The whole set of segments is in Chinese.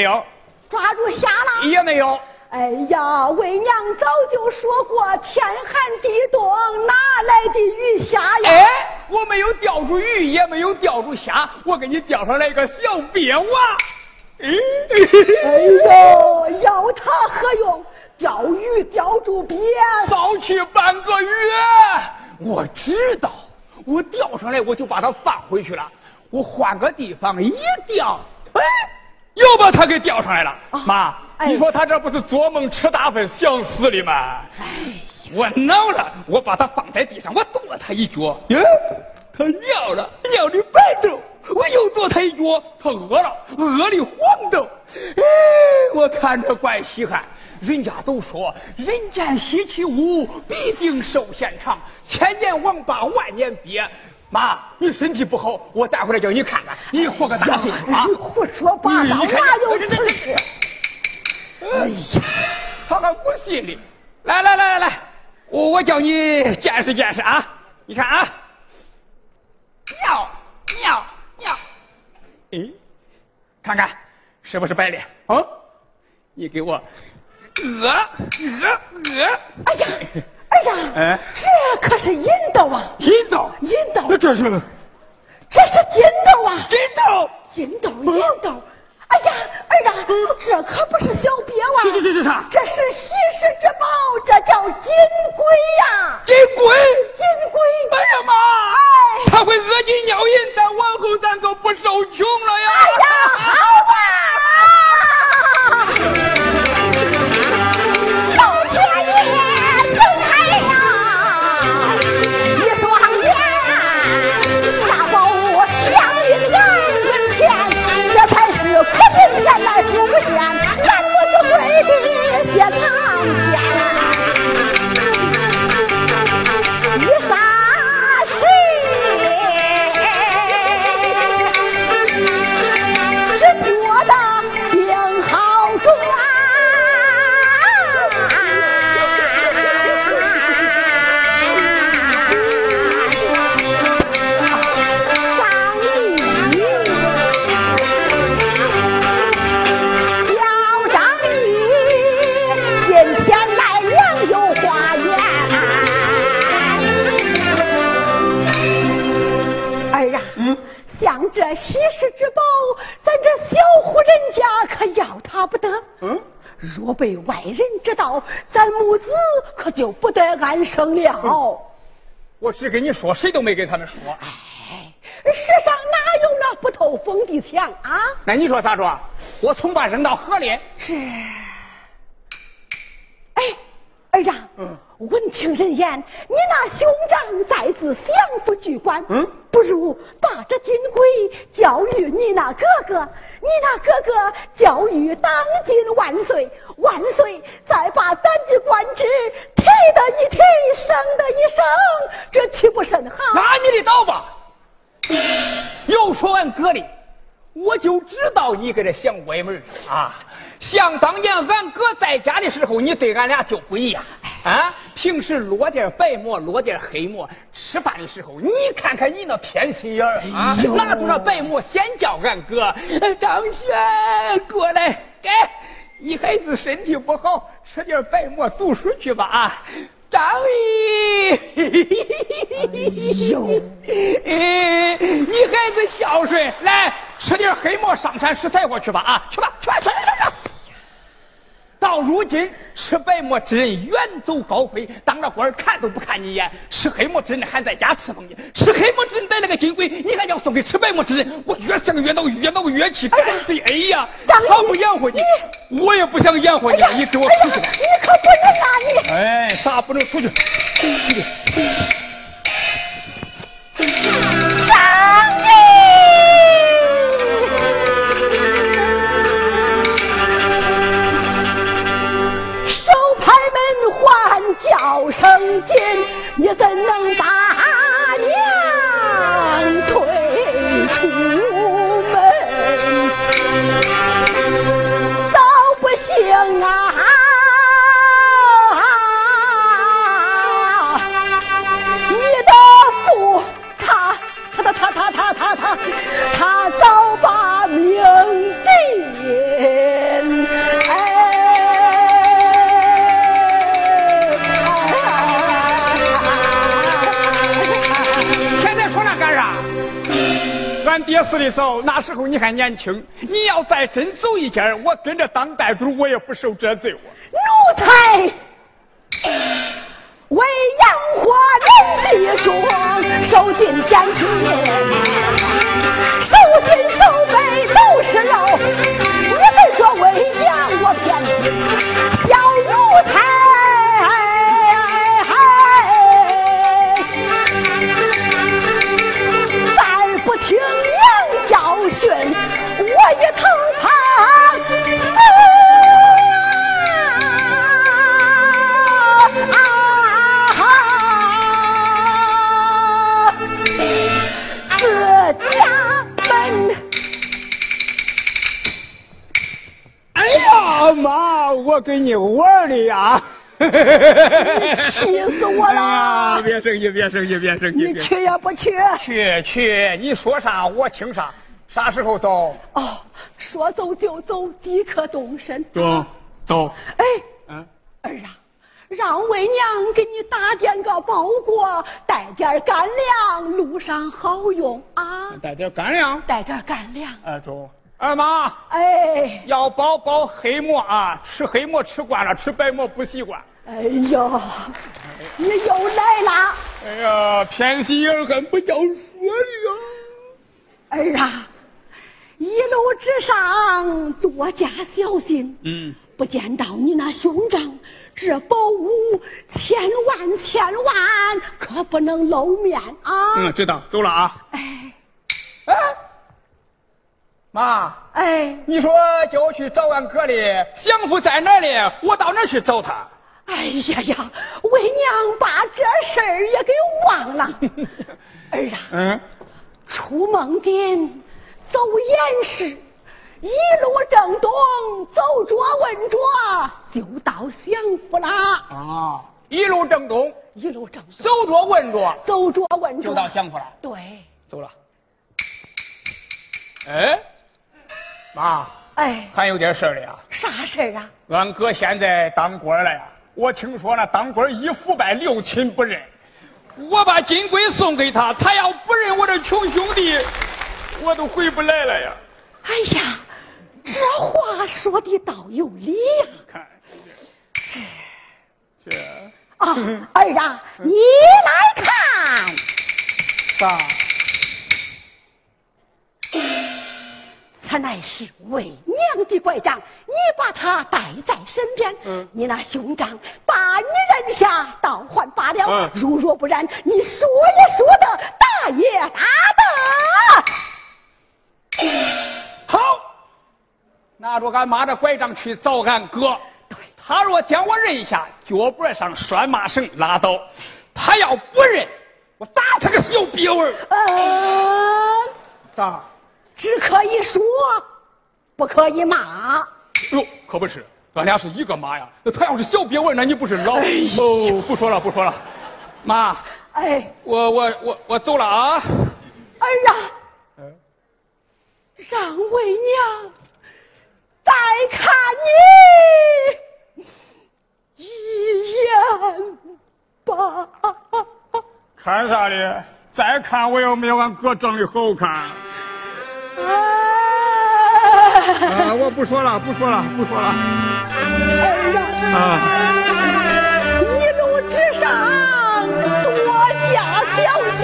没有。抓住虾了？也没有。哎呀，为娘早就说过，天寒地冻，哪来的鱼虾呀？哎，我没有钓住鱼，也没有钓住虾，我给你钓上来一个小鳖娃。哎呦，要它何用？钓鱼钓住鳖，早去半个月。我知道，我钓上来我就把它放回去了。我换个地方一钓，哎，又把他给钓上来了。妈，你说他这不是做梦吃大粪想死的吗？哎，我恼了，我把他放在地上，我跺他一脚。耶，他尿了，尿的白豆。我又跺他一脚，他饿了，饿的黄豆。哎，我看着怪稀罕。人家都说人间稀奇物，必定寿限长，千年王八万年鳖。妈，你身体不好，我带回来叫你看看，你活个大岁数啊！你胡说八道，哪有此事？哎呀，他还不信哩！来来来来来，我我叫你见识见识啊！你看啊，尿尿尿。哎，看看是不是白的？啊，你给我，呃呃呃！哎呀，哎，这可是银豆啊！银豆，银豆，那这是，这是金豆啊！金豆，金豆，银豆。哎呀，儿子，这可不是小鳖娃，这这这？这是稀世之宝，这叫金龟呀！金龟，金龟！哎呀妈！哎，他会饿金尿银，咱往后咱可不受穷了呀！若被外人知道，咱母子可就不得安生了。我只跟你说，谁都没跟他们说。哎，世上哪有那不透风的墙啊？那你说咋着？我从把扔到河里。是。哎，儿子。嗯。闻听人言，你那兄长在自相夫居官，嗯，不如把这金龟教育你那哥哥，你那哥哥教育当今万岁，万岁再把咱的官职提的一提，升的一升，这岂不甚好？拿你的刀吧！又说俺哥的，我就知道你搁这想歪门啊！想当年俺哥在家的时候，你对俺俩就不一样。啊，平时落点白馍，落点黑馍，吃饭的时候，你看看你那偏心眼儿啊！拿出那白馍，先叫俺哥张轩过来，给，你孩子身体不好，吃点白馍，读书去吧啊！张姨，哎呦，哎，你孩子孝顺，来吃点黑馍，上山拾柴火去吧啊！去吧，去吧，去去去。到如今，吃白馍之人远走高飞，当了官看都不看你一眼；吃黑馍之人还在家伺候你。吃黑馍之人带了个金龟，你还要送给吃白馍之人？我越想越恼，越恼越气，哎呀，他不养活你，我也不想养活你。你给我出去！你可不能啊你！哎，啥不能出去？叫爹死的早，那时候你还年轻。你要再真走一家，我跟着当债主，我也不受这罪。奴才为养活人弟兄，受尽艰辛，受尽受悲都妈！我跟你玩的呀！气死我了！别生气，别生气，别生气！你去也不去？去去！你说啥我听啥。啥时候走？哦，说走就走，即刻动身。走，走。哎，嗯，儿啊，让为娘给你打点个包裹，带点干粮，路上好用啊。带点干粮，带点干粮。哎，走。二妈，哎，要包包黑馍啊，吃黑馍吃惯了，吃白馍不习惯。哎呦，你又来了。哎呀，偏心眼还不叫说的呀。儿啊。一路之上多加小心，嗯，不见到你那兄长，这宝物千万千万可不能露面啊！嗯，知道，走了啊。哎，哎，妈，哎，你说叫我去找俺哥的相夫在哪里？我到哪去找他？哎呀呀，为娘把这事儿也给忘了。儿啊，嗯，出梦间。走严实，一路正东，走着问着就到享福啦。啊，一路正东，一路正东，走着问着，走着问着就到享福了。对，走了。哎，妈，哎，还有点事儿了呀？啥事儿啊？俺哥现在当官了呀。我听说那当官一腐败，六亲不认。我把金龟送给他，他要不认我这穷兄弟。我都回不来了呀！哎呀，这话说的倒有理呀！看，这这啊，儿啊，你来看，爸，此乃是为娘的拐杖，你把他带在身边。嗯，你那兄长把你认下，倒换罢了。嗯，如若不然，你说也说得，打也打得。好，拿着俺妈的拐杖去找俺哥。他若将我认下，脚脖上拴麻绳拉倒；他要不认，我打他个小瘪味儿。嗯，咋？只可以说，不可以骂。哟，可不是，咱俩是一个妈呀。那他要是小瘪味，那你不是老？哦，不说了，不说了。妈，哎，我我我我走了啊。儿啊。让为娘再看你一眼吧。看啥的？再看我又没有俺哥长得好看。啊！我不说了，不说了，不说了。儿啊！啊！一路之上多加小心，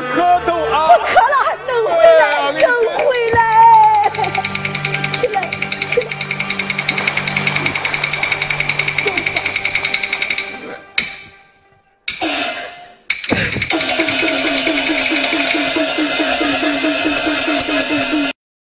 头都